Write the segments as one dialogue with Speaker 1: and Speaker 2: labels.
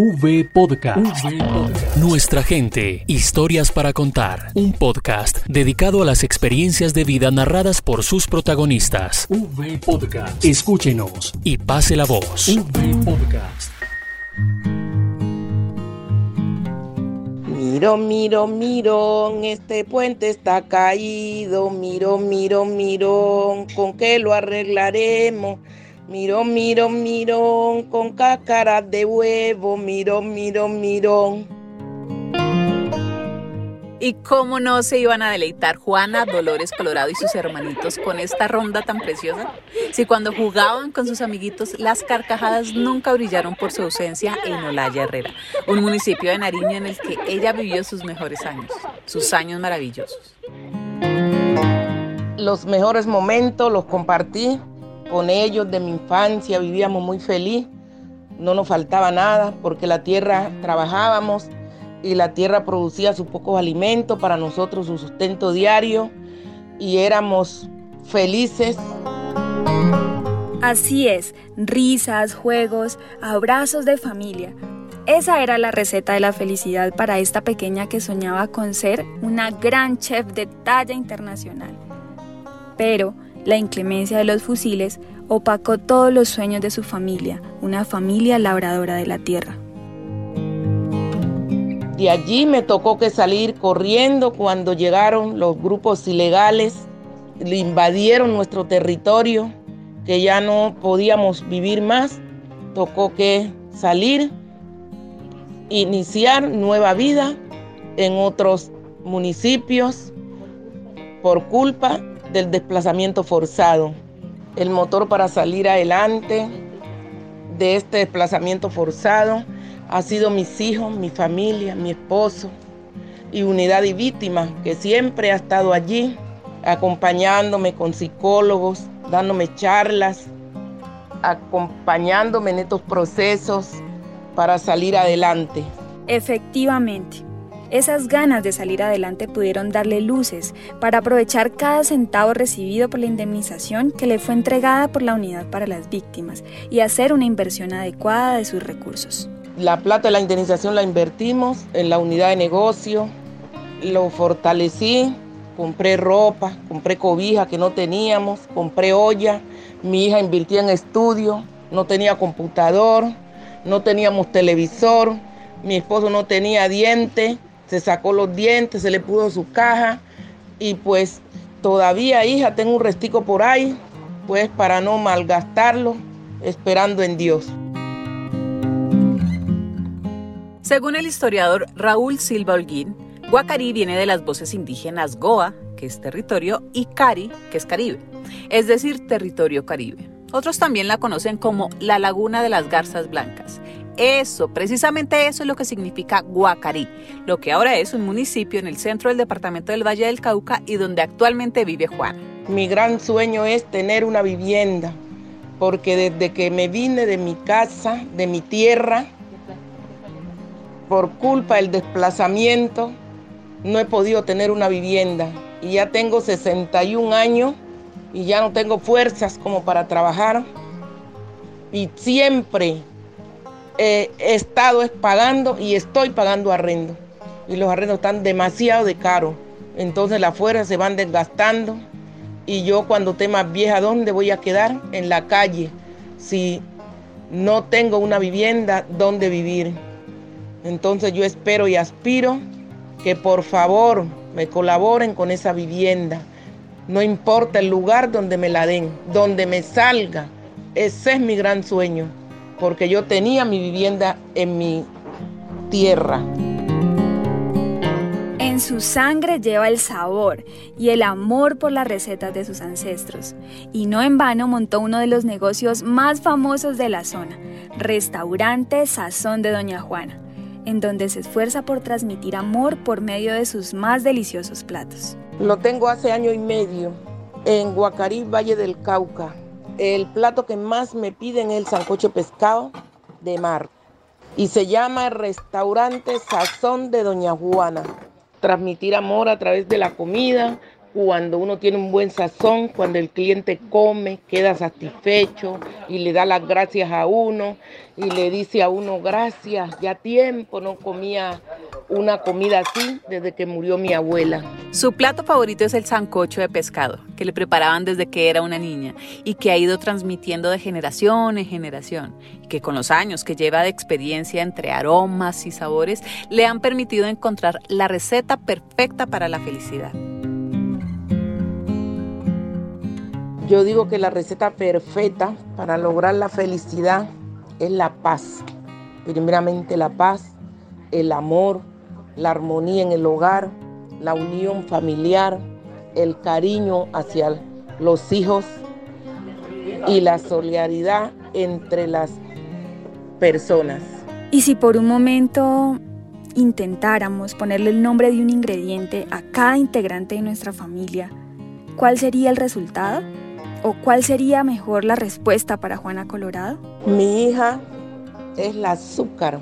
Speaker 1: V Podcast. Nuestra gente, historias para contar. Un podcast dedicado a las experiencias de vida narradas por sus protagonistas. V Podcast. Escúchenos y pase la voz. V Podcast.
Speaker 2: Miro, miro, miro, este puente está caído. Miro, miro, miro, ¿con qué lo arreglaremos? Miro, miro, miro, con cáscara de huevo. Miro, miro, miro.
Speaker 3: ¿Y cómo no se iban a deleitar Juana, Dolores Colorado y sus hermanitos con esta ronda tan preciosa? Si cuando jugaban con sus amiguitos las carcajadas nunca brillaron por su ausencia en Olaya Herrera, un municipio de Nariño en el que ella vivió sus mejores años, sus años maravillosos.
Speaker 2: Los mejores momentos los compartí con ellos de mi infancia, vivíamos muy feliz, no nos faltaba nada porque la tierra trabajábamos y la tierra producía sus pocos alimentos para nosotros, su sustento diario y éramos felices.
Speaker 4: Así es, risas, juegos, abrazos de familia. Esa era la receta de la felicidad para esta pequeña que soñaba con ser una gran chef de talla internacional. Pero la inclemencia de los fusiles opacó todos los sueños de su familia, una familia labradora de la tierra.
Speaker 2: De allí me tocó que salir corriendo cuando llegaron los grupos ilegales, invadieron nuestro territorio, que ya no podíamos vivir más. Tocó que salir, iniciar nueva vida en otros municipios por culpa del desplazamiento forzado. El motor para salir adelante de este desplazamiento forzado ha sido mis hijos, mi familia, mi esposo y unidad y víctima que siempre ha estado allí acompañándome con psicólogos, dándome charlas, acompañándome en estos procesos para salir adelante.
Speaker 4: Efectivamente, esas ganas de salir adelante pudieron darle luces para aprovechar cada centavo recibido por la indemnización que le fue entregada por la unidad para las víctimas y hacer una inversión adecuada de sus recursos.
Speaker 2: La plata de la indemnización la invertimos en la unidad de negocio, lo fortalecí, compré ropa, compré cobija que no teníamos, compré olla, mi hija invirtió en estudio, no tenía computador, no teníamos televisor, mi esposo no tenía diente, se sacó los dientes, se le puso su caja y pues todavía hija tengo un restico por ahí, pues para no malgastarlo, esperando en Dios.
Speaker 3: Según el historiador Raúl Silva Holguín, Guacarí viene de las voces indígenas Goa, que es territorio, y Cari, que es Caribe, es decir, territorio caribe. Otros también la conocen como la Laguna de las Garzas Blancas eso, precisamente eso es lo que significa Guacarí, lo que ahora es un municipio en el centro del departamento del Valle del Cauca y donde actualmente vive Juan.
Speaker 2: Mi gran sueño es tener una vivienda, porque desde que me vine de mi casa, de mi tierra, por culpa del desplazamiento, no he podido tener una vivienda. Y ya tengo 61 años y ya no tengo fuerzas como para trabajar. Y siempre he estado pagando y estoy pagando arrendo. Y los arrendos están demasiado de caro. Entonces las fuerzas se van desgastando. Y yo cuando esté más vieja, ¿dónde voy a quedar? En la calle. Si no tengo una vivienda, ¿dónde vivir? Entonces yo espero y aspiro que por favor me colaboren con esa vivienda. No importa el lugar donde me la den, donde me salga. Ese es mi gran sueño porque yo tenía mi vivienda en mi tierra.
Speaker 4: En su sangre lleva el sabor y el amor por las recetas de sus ancestros. Y no en vano montó uno de los negocios más famosos de la zona, Restaurante Sazón de Doña Juana, en donde se esfuerza por transmitir amor por medio de sus más deliciosos platos.
Speaker 2: Lo tengo hace año y medio en Guacarí, Valle del Cauca. El plato que más me piden es el sancocho pescado de mar y se llama Restaurante Sazón de Doña Juana. Transmitir amor a través de la comida, cuando uno tiene un buen sazón, cuando el cliente come, queda satisfecho y le da las gracias a uno y le dice a uno gracias, ya tiempo no comía una comida así desde que murió mi abuela.
Speaker 3: Su plato favorito es el sancocho de pescado, que le preparaban desde que era una niña y que ha ido transmitiendo de generación en generación, y que con los años que lleva de experiencia entre aromas y sabores le han permitido encontrar la receta perfecta para la felicidad.
Speaker 2: Yo digo que la receta perfecta para lograr la felicidad es la paz. Primeramente la paz, el amor, la armonía en el hogar, la unión familiar, el cariño hacia los hijos y la solidaridad entre las personas.
Speaker 4: Y si por un momento intentáramos ponerle el nombre de un ingrediente a cada integrante de nuestra familia, ¿cuál sería el resultado? ¿O cuál sería mejor la respuesta para Juana Colorado?
Speaker 2: Mi hija es la azúcar,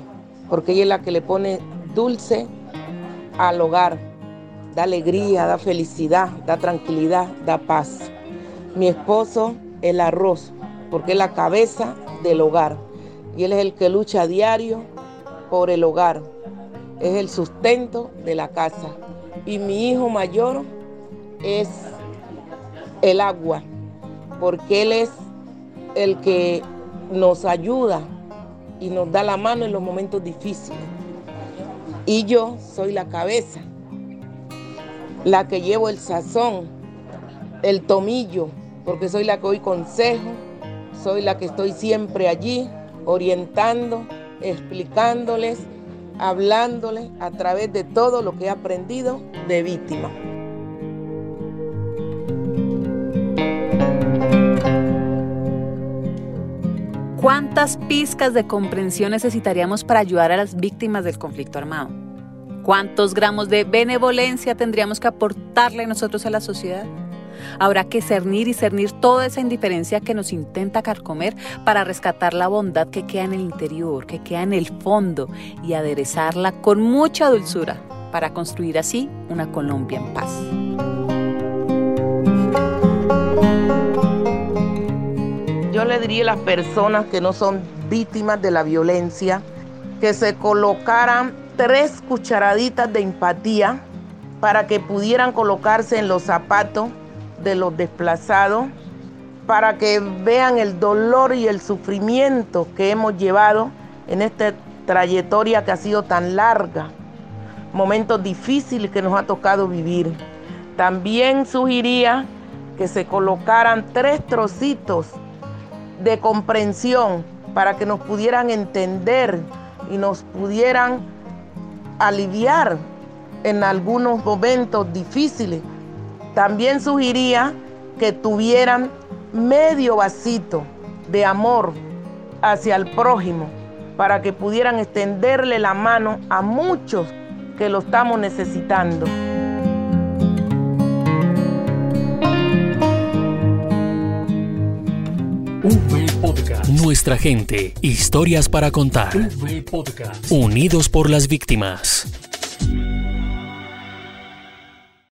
Speaker 2: porque ella es la que le pone dulce al hogar. Da alegría, da felicidad, da tranquilidad, da paz. Mi esposo, el arroz, porque es la cabeza del hogar. Y él es el que lucha a diario por el hogar. Es el sustento de la casa. Y mi hijo mayor es el agua, porque Él es el que nos ayuda y nos da la mano en los momentos difíciles. Y yo soy la cabeza, la que llevo el sazón, el tomillo, porque soy la que doy consejo, soy la que estoy siempre allí orientando, explicándoles, hablándoles a través de todo lo que he aprendido de víctima.
Speaker 3: ¿Cuántas pizcas de comprensión necesitaríamos para ayudar a las víctimas del conflicto armado? ¿Cuántos gramos de benevolencia tendríamos que aportarle nosotros a la sociedad? Habrá que cernir y cernir toda esa indiferencia que nos intenta carcomer para rescatar la bondad que queda en el interior, que queda en el fondo y aderezarla con mucha dulzura para construir así una Colombia en paz.
Speaker 2: Yo le diría a las personas que no son víctimas de la violencia que se colocaran tres cucharaditas de empatía para que pudieran colocarse en los zapatos de los desplazados, para que vean el dolor y el sufrimiento que hemos llevado en esta trayectoria que ha sido tan larga, momentos difíciles que nos ha tocado vivir. También sugeriría que se colocaran tres trocitos de comprensión para que nos pudieran entender y nos pudieran aliviar en algunos momentos difíciles. También sugeriría que tuvieran medio vasito de amor hacia el prójimo para que pudieran extenderle la mano a muchos que lo estamos necesitando.
Speaker 1: Nuestra gente, historias para contar. Unidos por las víctimas.